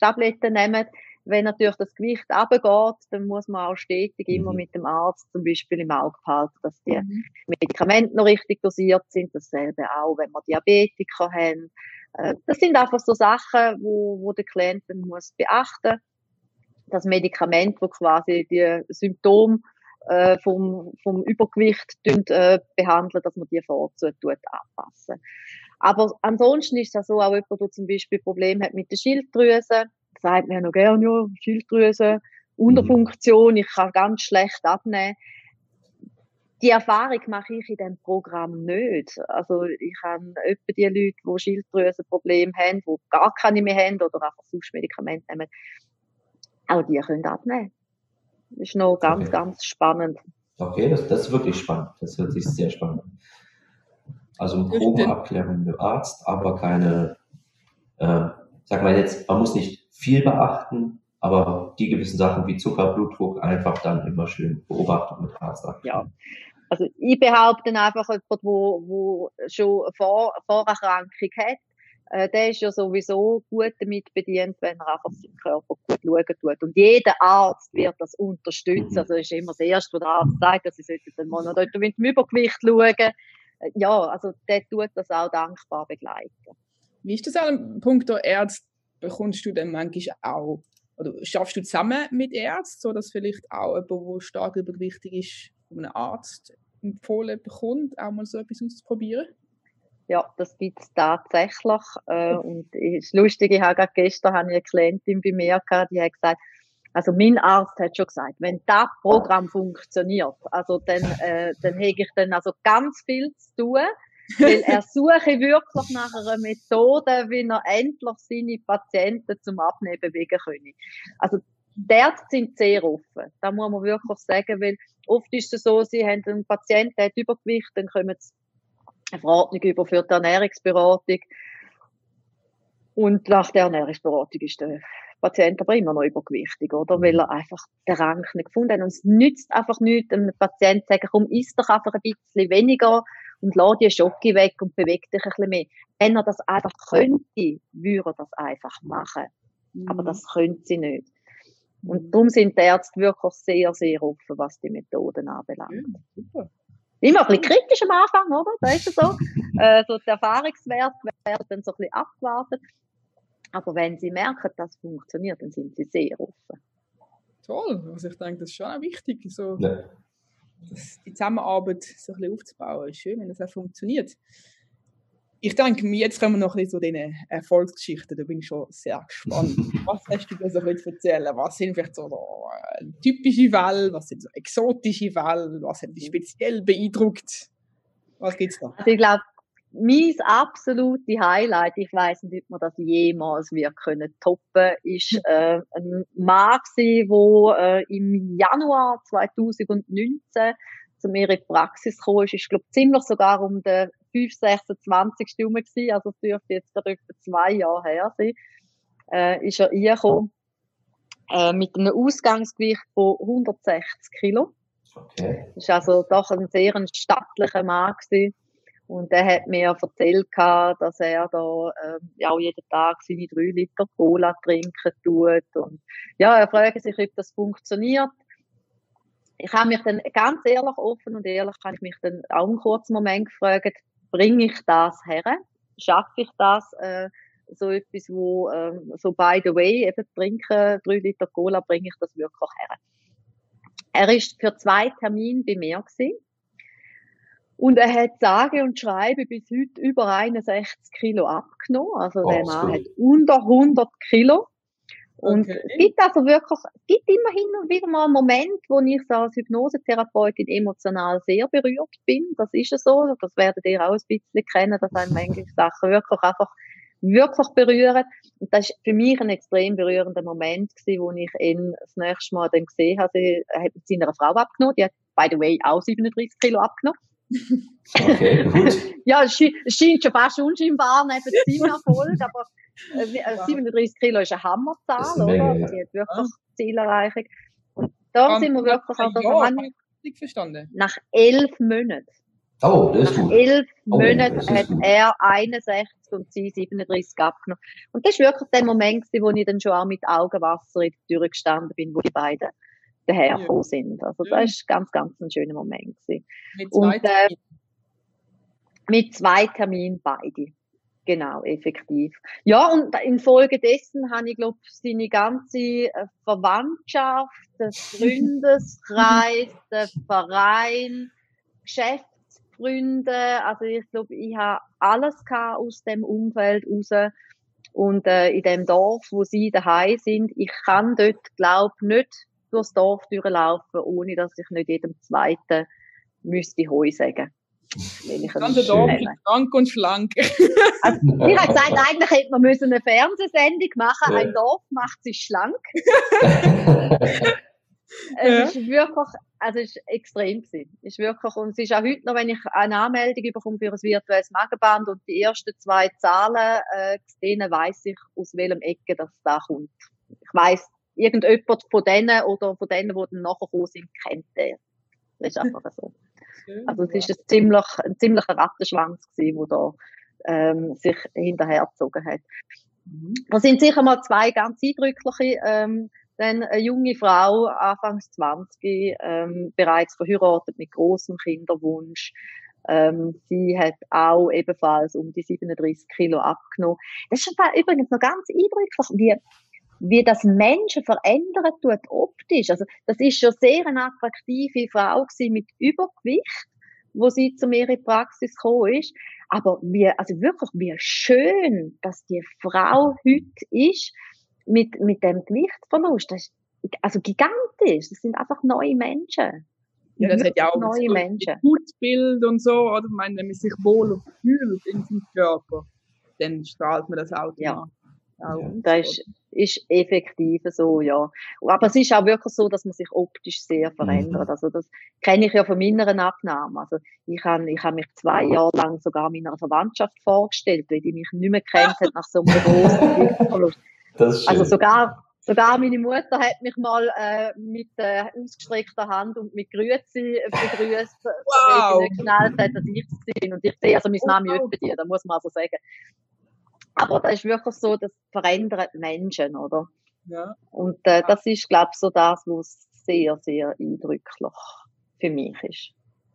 [SPEAKER 3] Tabletten nehmen, wenn natürlich das Gewicht runtergeht, dann muss man auch stetig immer mhm. mit dem Arzt zum Beispiel im Auge behalten, dass die mhm. Medikamente noch richtig dosiert sind. Dasselbe auch, wenn wir Diabetiker haben. Äh, das sind einfach so Sachen, wo, wo der Klient dann muss beachten. Das Medikament, wo quasi die Symptome äh, vom, vom Übergewicht äh, behandeln, dass man die vorzu tut, anpassen. Aber ansonsten ist es so, auch jemand, der zum Beispiel Probleme hat mit der Schilddrüse, sagt mir noch gerne, ja, Schilddrüse, Unterfunktion, ich kann ganz schlecht abnehmen. Die Erfahrung mache ich in diesem Programm nicht. Also ich habe etwa die Leute, die Schilddrüsenprobleme haben, die gar keine mehr haben oder einfach sonst Medikamente nehmen, auch die können abnehmen. Das ist noch ganz, okay. ganz spannend.
[SPEAKER 2] Okay, das, das ist wirklich spannend. Das hört sich sehr spannend an. Also Probenabklärung mit dem Arzt, aber keine, äh, sag mal jetzt, man muss nicht viel beachten, aber die gewissen Sachen wie Zucker, Blutdruck einfach dann immer schön beobachten mit Arzt.
[SPEAKER 3] Ja. Also ich behaupte einfach, jemand, wo, wo schon Vor Vorerkrankung hat, äh, der ist ja sowieso gut damit bedient, wenn er einfach seinen Körper gut schauen tut. Und jeder Arzt wird das unterstützen. Mhm. Also ist immer das Erste, was der Arzt sagt, dass sie den Monat mit dem Übergewicht schauen. Äh, ja, also der tut das auch dankbar begleiten.
[SPEAKER 1] Wie ist das an Punkt der Ärzte? Bekommst du dann manchmal auch, oder schaffst du zusammen mit Ärzten, so dass vielleicht auch jemand, der stark übergewichtig ist, von einem Arzt empfohlen bekommt, auch mal so etwas auszuprobieren?
[SPEAKER 3] Ja, das gibt es tatsächlich. Äh, [LAUGHS] und das Lustige, ich habe gerade gestern habe ich eine Klientin bei mir gehabt, die hat gesagt, also mein Arzt hat schon gesagt, wenn das Programm funktioniert, also dann, [LAUGHS] äh, dann hege ich dann also ganz viel zu tun, weil er [LAUGHS] suche wirklich nach einer Methode, wie er endlich seine Patienten zum Abnehmen bewegen können. Also die Ärzte sind sehr offen. Da muss man wirklich sagen, weil oft ist es so, sie haben einen Patienten, der hat Übergewicht, dann kommen sie eine Verordnung über für die Ernährungsberatung. Und nach der Ernährungsberatung ist der Patient aber immer noch übergewichtig, oder? Weil er einfach den Rang nicht gefunden hat. Und es nützt einfach nichts, einem Patienten zu sagen, komm, isst doch einfach ein bisschen weniger und lass die Schocke weg und beweg dich ein bisschen mehr. Wenn er das einfach könnte, würde er das einfach machen. Mhm. Aber das könnte sie nicht. Und darum sind die Ärzte wirklich sehr, sehr offen, was die Methoden anbelangt. Ja, Immer ein bisschen kritisch am Anfang, oder? Das ist so. [LAUGHS] äh, so die Erfahrungswerte werden dann so ein bisschen abgewartet. Aber wenn sie merken, dass es funktioniert, dann sind sie sehr offen.
[SPEAKER 1] Toll. Also ich denke, das ist schon auch wichtig, so, ja. die Zusammenarbeit so ein bisschen aufzubauen. Ist schön, wenn das auch funktioniert ich denke, jetzt kommen wir noch ein bisschen zu den Erfolgsgeschichten. Da bin ich schon sehr gespannt. [LAUGHS] was hast du dir so ein erzählen? Was sind vielleicht so äh, typische Fälle? Was sind so exotische Fälle? Was hat dich speziell beeindruckt? Was gibt's da?
[SPEAKER 3] Also ich glaube, mein absolute Highlight, ich weiß nicht, ob wir das jemals wir können toppen, ist [LAUGHS] äh, ein Mann der äh, im Januar 2019 zu mir in die Praxis gekommen ist. Ich glaube ziemlich sogar um den 5, 26 herum gewesen, also es dürfte jetzt gerade etwa zwei Jahre her sein, äh, ist er reingekommen, äh, mit einem Ausgangsgewicht von 160 Kilo. Okay. Das ist also doch ein sehr stattlicher Mann gewesen. Und er hat mir erzählt, dass er da ähm, ja auch jeden Tag seine drei Liter Cola trinken tut. Und ja, er fragt sich, ob das funktioniert. Ich habe mich dann ganz ehrlich, offen und ehrlich, habe ich mich dann auch einen kurzen Moment gefragt, bringe ich das her? Schaffe ich das? Äh, so etwas, wo ähm, so by the way, eben trinken, drei Liter Cola, bringe ich das wirklich her. Er ist für zwei Termine bei mir gewesen. Und er hat sage und schreibe bis heute über 61 Kilo abgenommen. Also oh, der Mann hat unter 100 Kilo. Und okay. es gibt also wirklich, es gibt immerhin wieder mal einen Moment, wo ich so als Hypnosetherapeutin emotional sehr berührt bin. Das ist es so. Das werdet ihr auch ein bisschen kennen, dass einem manche [LAUGHS] Sachen wirklich einfach wirklich berühren. Und das ist für mich ein extrem berührender Moment gewesen, wo ich ihn das nächste Mal dann gesehen habe. Sie hat mit seiner Frau abgenommen. Die hat, by the way, auch 37 Kilo abgenommen. Okay, gut. [LAUGHS] ja, es scheint schon fast unscheinbar neben dem Zimmererfolg, [LAUGHS] aber äh, 37 äh, Kilo ist eine Hammerzahl, oder? Menge, ja. Die hat wirklich ja. Zielerreichung. Und da sind wir wirklich also ja,
[SPEAKER 1] nicht verstanden.
[SPEAKER 3] Nach elf Monaten.
[SPEAKER 2] Oh, das ist
[SPEAKER 3] Nach elf oh, Monaten hat er 61 und sie 37 abgenommen. Und das war wirklich der Moment, wo ich dann schon auch mit Augenwasser in der Tür gestanden bin, wo die beiden dahergekommen ja. sind. Also das ist ganz, ganz ein schöner Moment. Gewesen. Mit zwei und, äh, mit zwei Terminen beide. Genau, effektiv. Ja, und infolgedessen habe ich, glaube seine ganze äh, Verwandtschaft, der Freundeskreis, [LAUGHS] der Verein, Geschäftsfreunde, also ich glaube, ich habe alles aus dem Umfeld raus. Und äh, in dem Dorf, wo sie daheim sind, ich kann dort, glaube nicht durchs Dorf durchlaufen, ohne dass ich nicht jedem Zweiten müsste Heu sagen.
[SPEAKER 1] Ich ganze Dorf ist krank und schlank. [LAUGHS]
[SPEAKER 3] Also, ich habe gesagt, eigentlich hätte man müssen eine Fernsehsendung machen. Ja. Ein Dorf macht sich schlank. [LAUGHS] es ist wirklich, also es ist extrem gewesen. Es ist wirklich, und es ist auch heute noch, wenn ich eine Anmeldung bekomme für ein virtuelles Magenband und die ersten zwei Zahlen, äh, denen weiss ich, aus welchem Ecke das da kommt. Ich weiss, irgendjemand von denen oder von denen, die dann nachher gekommen sind, kennt der. Das ist einfach so. [LAUGHS] Also es ist ein ziemlich, ein ziemlicher Rattenschwanz gewesen, der da ähm, sich hinterhergezogen hat. Mhm. Da sind sicher mal zwei ganz eindrückliche. Ähm, dann eine junge Frau, Anfangs 20, ähm, bereits verheiratet mit großem Kinderwunsch. Ähm, sie hat auch ebenfalls um die 37 Kilo abgenommen. Das ist übrigens noch ganz eindrücklich, wie wie das Menschen verändern tut optisch. Also, das ist schon sehr eine attraktive Frau gewesen mit Übergewicht, wo sie zu mir in die Praxis gekommen ist. Aber wie, also wirklich, wie schön, dass die Frau heute ist, mit, mit dem Gewichtsverlust. Das ist, also gigantisch. Das sind einfach neue Menschen.
[SPEAKER 1] Ja, das hat ja auch neue so Menschen. Gutbild und so, oder? Ich meine, wenn man sich wohl fühlt in seinem Körper, dann strahlt man das auch ja.
[SPEAKER 3] Auch, ja. Das ist, ist effektiv so, ja. Aber es ist auch wirklich so, dass man sich optisch sehr mhm. verändert. Also das kenne ich ja von meiner Abnahme. Also ich habe ich hab mich zwei Jahre lang sogar meiner Verwandtschaft vorgestellt, weil die mich nicht mehr kennt hat nach so einem großen Gewichtsverlust. [LAUGHS] Also sogar Sogar meine Mutter hat mich mal äh, mit äh, ausgestreckter Hand und mit Grüezi begrüßt, wow. weil sie nicht geschnallt hat, dass ich es bin. Und ich sehe also meine Mami bei dir, da muss man also sagen. Aber das ist wirklich so, das verändert Menschen, oder? Ja. Und äh, das ist, glaube ich, so das, was sehr, sehr eindrücklich für mich ist.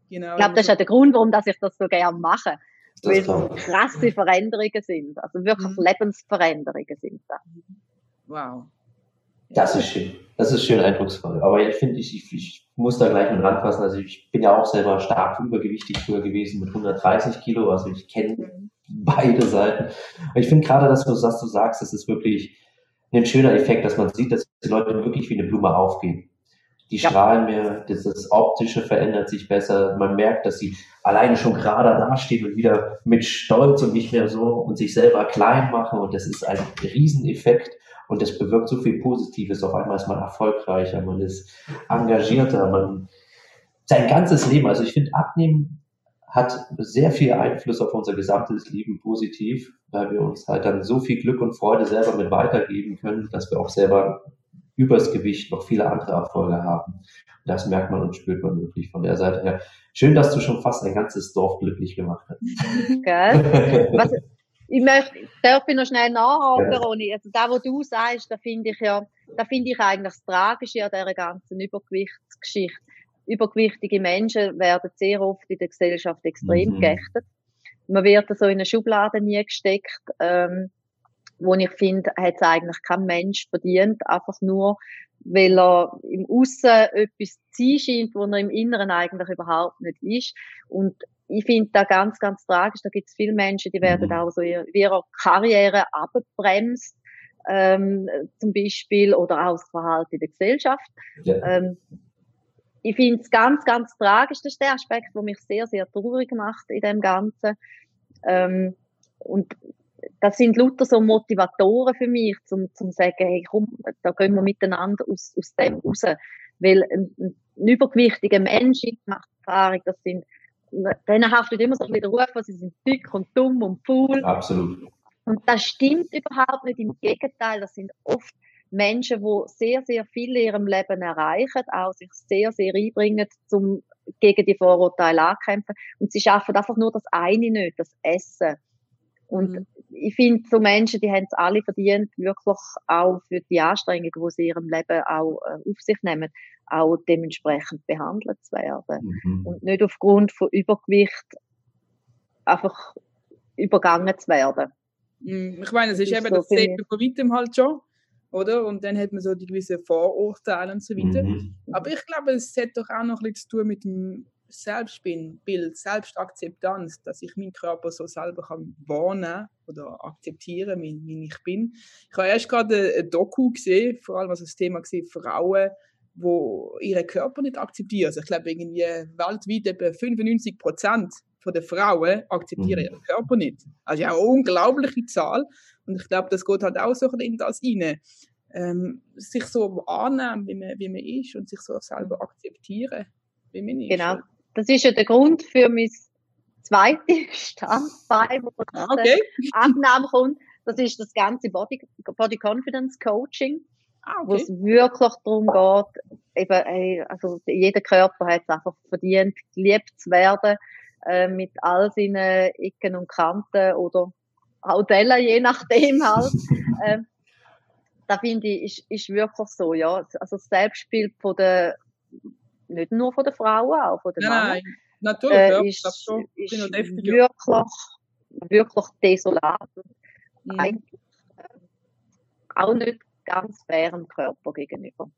[SPEAKER 3] Genau. Ich glaube, das ist auch der Grund, warum dass ich das so gerne mache. Das weil es krasse Veränderungen sind. Also wirklich mhm. Lebensveränderungen sind da.
[SPEAKER 1] Wow.
[SPEAKER 2] Das ist schön. Das ist schön eindrucksvoll. Aber ich finde, ich, ich, ich muss da gleich mit ranfassen. Also ich bin ja auch selber stark übergewichtig früher gewesen mit 130 Kilo. Also ich kenne mhm. Beide Seiten. Und ich finde gerade, dass du, dass du sagst, das ist wirklich ein schöner Effekt, dass man sieht, dass die Leute wirklich wie eine Blume aufgehen. Die ja. strahlen mehr, das, das Optische verändert sich besser. Man merkt, dass sie alleine schon gerade dastehen und wieder mit Stolz und nicht mehr so und sich selber klein machen. Und das ist ein Rieseneffekt. Und das bewirkt so viel Positives. Auf einmal ist man erfolgreicher, man ist engagierter, man sein ganzes Leben. Also ich finde, Abnehmen hat sehr viel Einfluss auf unser gesamtes Leben positiv, weil wir uns halt dann so viel Glück und Freude selber mit weitergeben können, dass wir auch selber übers Gewicht noch viele andere Erfolge haben. Das merkt man und spürt man wirklich von der Seite her. Schön, dass du schon fast ein ganzes Dorf glücklich gemacht hast. [LAUGHS]
[SPEAKER 3] Gell? Was, ich möchte, darf ich noch schnell nachhaken, ja. Ronny? Also, da, was du sagst, da finde ich ja, da finde ich eigentlich das Tragische an dieser ganzen Übergewichtsgeschichte. Übergewichtige Menschen werden sehr oft in der Gesellschaft extrem mhm. geächtet. Man wird so in eine Schublade nie gesteckt, ähm, wo ich finde, hat es eigentlich kein Mensch verdient, einfach nur, weil er im Aussen etwas ziehen scheint, wo er im Inneren eigentlich überhaupt nicht ist. Und ich finde da ganz, ganz tragisch. Da gibt es viele Menschen, die werden mhm. auch so in ihrer Karriere abgebremst, ähm, zum Beispiel, oder auch das Verhalten in der Gesellschaft. Ja. Ähm, ich finde es ganz, ganz tragisch. Das ist der Aspekt, der mich sehr, sehr traurig macht in dem Ganzen. Ähm, und das sind lauter so Motivatoren für mich, zum, zum sagen, hey, komm, da gehen wir miteinander aus, aus dem raus. Weil ein, ein übergewichtiger Mensch, ich mache Erfahrung, das sind denen haftet immer so ein bisschen der Ruf, sie sind dick und dumm und faul.
[SPEAKER 2] Absolut.
[SPEAKER 3] Und das stimmt überhaupt nicht. Im Gegenteil, das sind oft Menschen, die sehr, sehr viel in ihrem Leben erreichen, auch sich sehr, sehr einbringen, um gegen die Vorurteile ankämpfen. Und sie schaffen einfach nur das eine nicht, das Essen. Und mhm. ich finde, so Menschen, die haben es alle verdient, wirklich auch für die Anstrengungen, die sie in ihrem Leben auch äh, auf sich nehmen, auch dementsprechend behandelt zu werden. Mhm. Und nicht aufgrund von Übergewicht einfach übergangen zu werden.
[SPEAKER 1] Mhm. Ich meine, es ist, ist eben so das Sehen von weitem halt schon, oder? Und dann hat man so die gewissen Vorurteile und so weiter. Mhm. Aber ich glaube, es hat doch auch noch bisschen zu tun mit dem Selbstbild, Selbstakzeptanz, dass ich meinen Körper so selber kann wahrnehmen oder akzeptieren, wie, wie ich bin. Ich habe erst gerade ein Doku gesehen, vor allem was das Thema gesehen, Frauen, wo ihren Körper nicht akzeptieren. Also ich glaube, irgendwie weltweit etwa 95 Prozent der Frauen akzeptieren mhm. ihren Körper nicht. Also ja, eine unglaubliche Zahl. Und ich glaube, das geht halt auch so in das rein. Ähm, sich so annehmen, wie man, wie man ist und sich so selber akzeptieren, wie man ist.
[SPEAKER 3] Genau. Das ist ja der Grund für mein zweites [LAUGHS] Standbein, wo okay. Abnahme kommt. Das ist das ganze Body, Body Confidence Coaching. Ah, okay. Wo es wirklich darum geht, eben, also jeder Körper hat es einfach verdient, geliebt zu werden, äh, mit all seinen Ecken und Kanten oder auch Dellen, je nachdem halt. [LAUGHS] äh, da finde ich, ist, ist wirklich so, ja. Also das Selbstbild von der nicht nur von den Frauen, auch von den
[SPEAKER 1] nein, Männern. Nein, natürlich, äh, ja, ist,
[SPEAKER 3] schon, ist wirklich, wirklich desolat. Mhm. Eigentlich äh, auch nicht ganz fairem Körper gegenüber.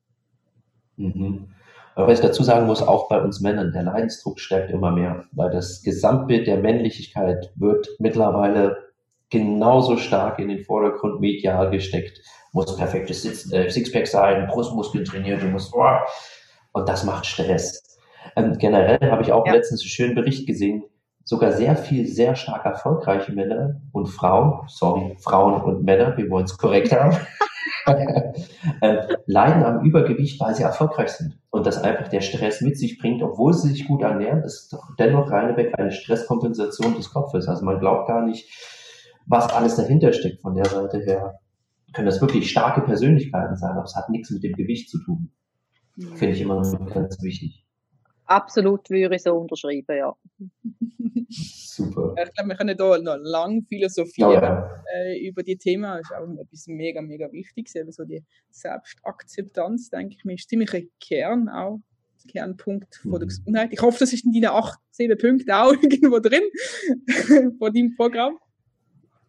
[SPEAKER 2] Mhm. Aber was ich dazu sagen muss, auch bei uns Männern, der Leidensdruck stärkt immer mehr, weil das Gesamtbild der Männlichkeit wird mittlerweile genauso stark in den Vordergrund medial gesteckt. Muss perfektes äh, Sixpack sein, Brustmuskeln trainiert, du musst, oh, und das macht Stress. Ähm, generell habe ich auch ja. letztens einen schönen Bericht gesehen, sogar sehr viel sehr stark erfolgreiche Männer und Frauen, sorry, Frauen und Männer, wir wollen es korrekt haben, [LAUGHS] [LAUGHS] äh, leiden am Übergewicht, weil sie erfolgreich sind. Und das einfach der Stress mit sich bringt, obwohl sie sich gut ernähren, ist doch dennoch reineweg eine Stresskompensation des Kopfes. Also man glaubt gar nicht, was alles dahinter steckt von der Seite her. Können das wirklich starke Persönlichkeiten sein, aber es hat nichts mit dem Gewicht zu tun. Finde ich immer ganz wichtig.
[SPEAKER 3] Absolut würde ich so unterschreiben, ja.
[SPEAKER 2] Super.
[SPEAKER 1] Ich glaube, wir können da noch lang philosophieren ja. äh, über die Themen. Das ist auch etwas mega, mega Wichtiges. Eben so die Selbstakzeptanz, denke ich mir, ist ziemlich ein Kern auch. Kernpunkt von der mhm. Gesundheit. Ich hoffe, das ist in deinen acht, sieben Punkten auch [LAUGHS] irgendwo drin [LAUGHS] von deinem Programm.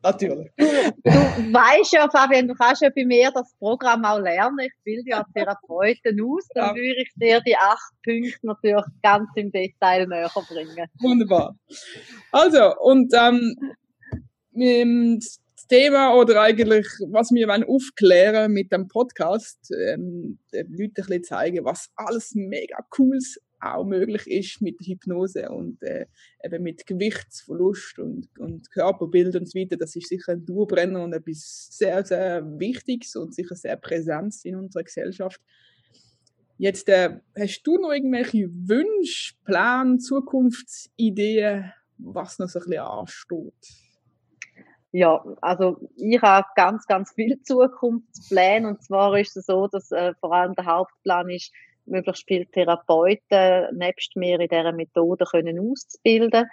[SPEAKER 1] Natürlich.
[SPEAKER 3] Du, du weißt ja, Fabian, du kannst ja bei mir das Programm auch lernen. Ich bilde ja Therapeuten aus. Dann würde ich dir die acht Punkte natürlich ganz im Detail näher bringen.
[SPEAKER 1] Wunderbar. Also, und ähm, das Thema oder eigentlich, was wir wollen aufklären mit dem Podcast, ähm, den Leuten ein bisschen zeigen, was alles mega cooles auch möglich ist mit Hypnose und äh, eben mit Gewichtsverlust und, und Körperbild und so weiter. Das ist sicher ein Durbrenner und etwas sehr, sehr Wichtiges und sicher sehr präsent in unserer Gesellschaft. Jetzt äh, hast du noch irgendwelche Wünsche, Pläne, Zukunftsideen, was noch so ein bisschen ansteht?
[SPEAKER 3] Ja, also ich habe ganz, ganz viele Zukunftspläne und zwar ist es so, dass äh, vor allem der Hauptplan ist, möglichst viele Therapeuten nebst mir in dieser Methode können auszubilden.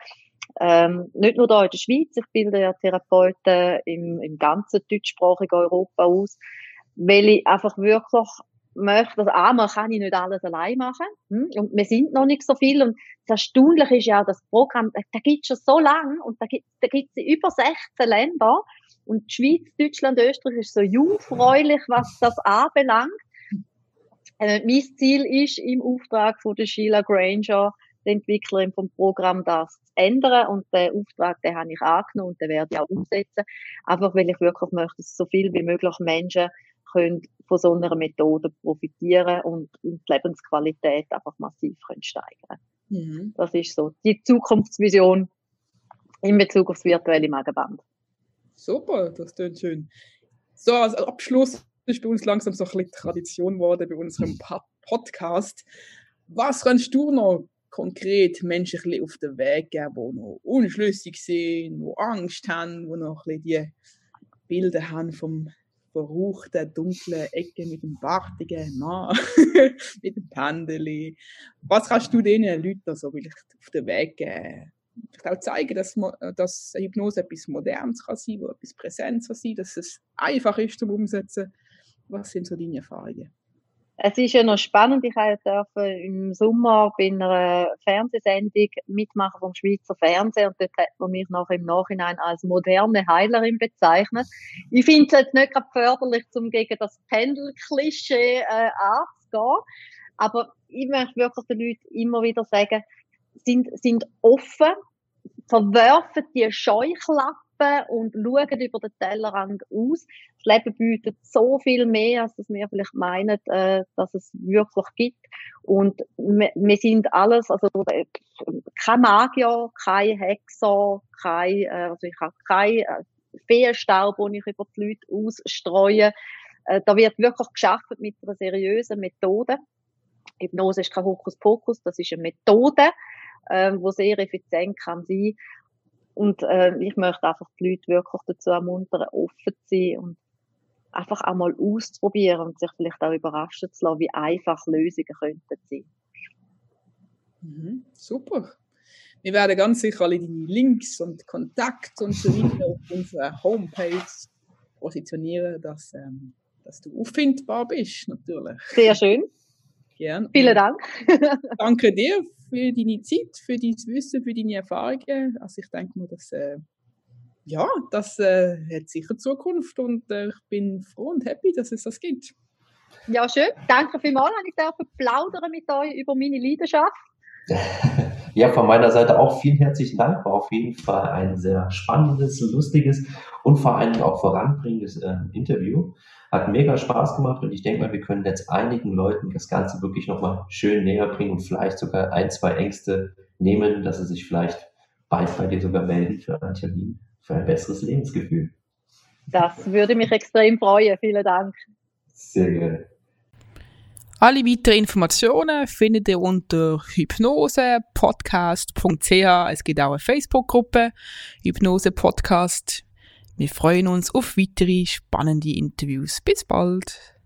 [SPEAKER 3] Ähm, nicht nur hier in der Schweiz, ich bilde ja Therapeuten im, im ganzen deutschsprachigen Europa aus, weil ich einfach wirklich möchte, also einmal kann ich nicht alles allein machen, hm? und wir sind noch nicht so viel, und das Erstaunliche ist ja, das Programm, da gibt es schon so lange, und da gibt da in über 16 Länder, und die Schweiz, Deutschland, Österreich ist so jungfräulich, was das anbelangt, äh, mein Ziel ist im Auftrag von der Sheila Granger, der Entwicklerin vom Programm, das zu ändern. Und den Auftrag, den habe ich angenommen und den werde ich auch umsetzen. Einfach, weil ich wirklich möchte, dass so viel wie möglich Menschen können von so einer Methode profitieren und die Lebensqualität einfach massiv können steigern mhm. Das ist so die Zukunftsvision in Bezug aufs virtuelle Magenband.
[SPEAKER 1] Super, das klingt schön. So, als Abschluss ist bei uns langsam so ein bisschen Tradition geworden bei unserem Podcast. Was kannst du noch konkret Menschen auf den Weg geben, die noch unschlüssig sind, die Angst haben, die noch ein die Bilder haben vom verruchten, dunklen Ecke mit dem bartigen Mann, [LAUGHS] mit dem Pendeli. Was kannst du diesen Leuten so vielleicht auf den Weg geben? Vielleicht auch zeigen, dass, dass Hypnose etwas Modernes kann sein, wo etwas Präsenz kann sein, dass es einfach ist zum Umsetzen. Was sind so deine Erfahrungen?
[SPEAKER 3] Es ist ja noch spannend. Ich durfte im Sommer bei einer Fernsehsendung mitmachen vom Schweizer Fernsehen und dort hat man mich noch im Nachhinein als moderne Heilerin bezeichnet. Ich finde es jetzt nicht gerade förderlich, um gegen das Pendel-Klischee äh, anzugehen. Aber ich möchte wirklich den Leuten immer wieder sagen, sind, sind offen, verwerfen die Scheuklappen und schauen über den Tellerrand aus. Leben bietet so viel mehr, als dass wir vielleicht meinen, äh, dass es wirklich gibt. Und wir, wir sind alles, also äh, kein Magier, kein Hexer, kein, äh, also ich habe kein äh, Feenstaub, den ich über die Leute ausstreue. Äh, da wird wirklich geschafft mit einer seriösen Methode. Hypnose ist kein Hokuspokus, das ist eine Methode, äh, wo sehr effizient kann sein und äh, ich möchte einfach die Leute wirklich dazu ermuntern, offen zu sein und einfach einmal auszuprobieren und sich vielleicht auch überraschen zu lassen, wie einfach Lösungen könnten sein.
[SPEAKER 1] Mhm, super. Wir werden ganz sicher alle deine Links und Kontakte und so weiter auf unserer Homepage positionieren, dass, ähm, dass du auffindbar bist, natürlich.
[SPEAKER 3] Sehr schön.
[SPEAKER 1] Gern.
[SPEAKER 3] Vielen Dank. [LAUGHS]
[SPEAKER 1] Danke dir für deine Zeit, für dein Wissen, für deine Erfahrungen. Also ich denke mir, dass äh, ja, das äh, hat sicher Zukunft und äh, ich bin froh und happy, dass es das gibt.
[SPEAKER 3] Ja, schön. Danke vielmals, ich darf plaudern mit euch über meine Leidenschaft. [LAUGHS]
[SPEAKER 2] Ja, von meiner Seite auch vielen herzlichen Dank. War auf jeden Fall ein sehr spannendes, lustiges und vor allem auch voranbringendes äh, Interview. Hat mega Spaß gemacht und ich denke mal, wir können jetzt einigen Leuten das Ganze wirklich nochmal schön näher bringen und vielleicht sogar ein, zwei Ängste nehmen, dass sie sich vielleicht bald bei dir sogar melden für einen Termin, für ein besseres Lebensgefühl.
[SPEAKER 3] Das würde mich extrem freuen. Vielen Dank.
[SPEAKER 2] Sehr gerne.
[SPEAKER 1] Alle weiteren Informationen findet ihr unter hypnosepodcast.ch. Es gibt auch eine Facebook-Gruppe, Hypnose Podcast. Wir freuen uns auf weitere spannende Interviews. Bis bald!